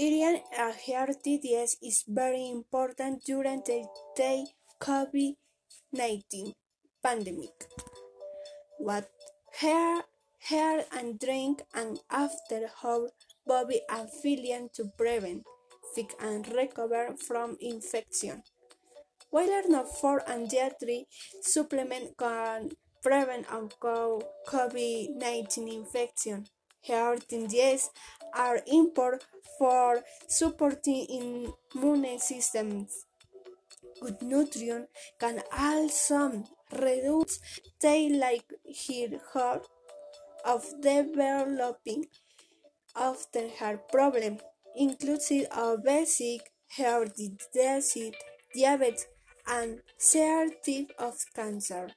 Eating a healthy diet is very important during the, the COVID-19 pandemic. What hair, hair and drink and after how body and feeling to prevent, fix and recover from infection. While not for and dietary supplement can prevent COVID-19 infection. Healthy diets are important for supporting immune systems. Good nutrition can also reduce the likelihood of developing often heart problems, including obesity, heart disease, diabetes, and certain types of cancer.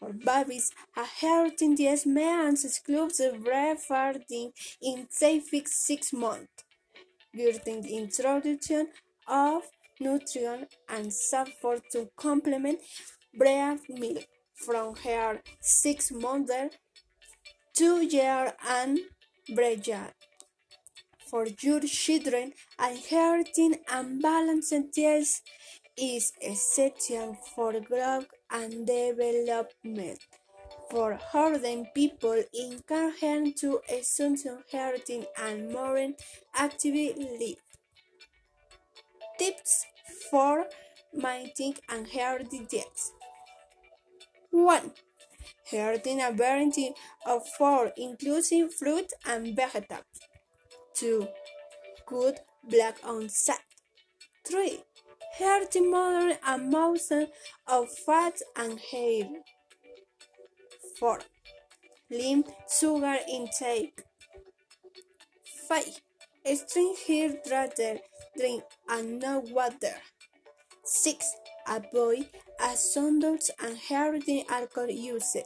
For babies, a healthy diet means exclusive breastfeeding in safe six months, getting the introduction of nutrition and support to complement breast milk from her six months to year and beyond. For your children, a healthy and balanced diet is essential for growth and development. For hardened people, encourage to assume healthy and more active life. Tips for maintaining a healthy diet. 1. Healthy a variety of food, including fruit and vegetables. 2. Good black on salt. 3 healthy moderate amount of fat and hair. 4. Limit sugar intake. 5. Drink hydrated drink and no water. 6. Avoid adults and healthy alcohol use.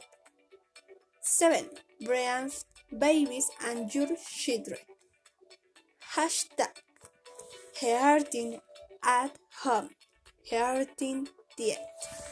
7. Breast babies and your children. Hashtag healthy at home. Healthy diet.